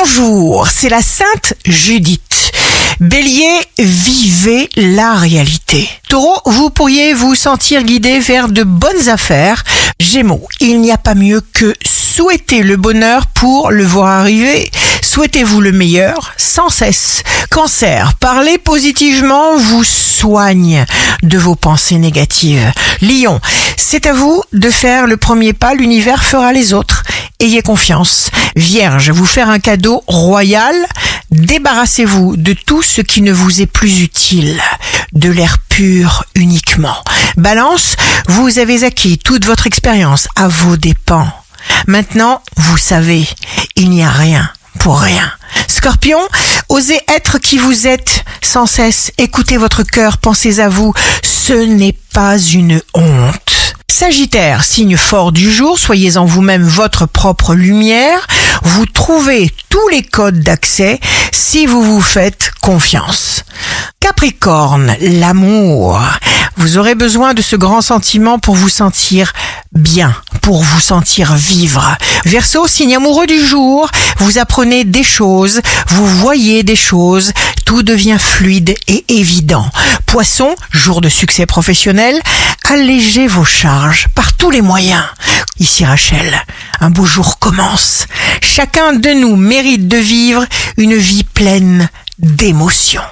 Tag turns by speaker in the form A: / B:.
A: bonjour, c'est la Sainte Judith. Bélier, vivez la réalité. Taureau, vous pourriez vous sentir guidé vers de bonnes affaires. Gémeaux, il n'y a pas mieux que souhaiter le bonheur pour le voir arriver. Souhaitez-vous le meilleur sans cesse. Cancer, parler positivement vous soigne de vos pensées négatives. Lion, c'est à vous de faire le premier pas, l'univers fera les autres. Ayez confiance. Vierge, vous faire un cadeau royal, débarrassez-vous de tout ce qui ne vous est plus utile, de l'air pur uniquement. Balance, vous avez acquis toute votre expérience à vos dépens. Maintenant, vous savez, il n'y a rien pour rien. Scorpion, osez être qui vous êtes sans cesse. Écoutez votre cœur, pensez à vous. Ce n'est pas une honte. Sagittaire, signe fort du jour, soyez en vous-même votre propre lumière. Vous trouvez tous les codes d'accès si vous vous faites confiance. Capricorne, l'amour. Vous aurez besoin de ce grand sentiment pour vous sentir bien, pour vous sentir vivre. Verseau, signe amoureux du jour, vous apprenez des choses, vous voyez des choses, tout devient fluide et évident. Poisson, jour de succès professionnel, allégez vos charges par tous les moyens. Ici Rachel, un beau jour commence. Chacun de nous mérite de vivre une vie pleine d'émotions.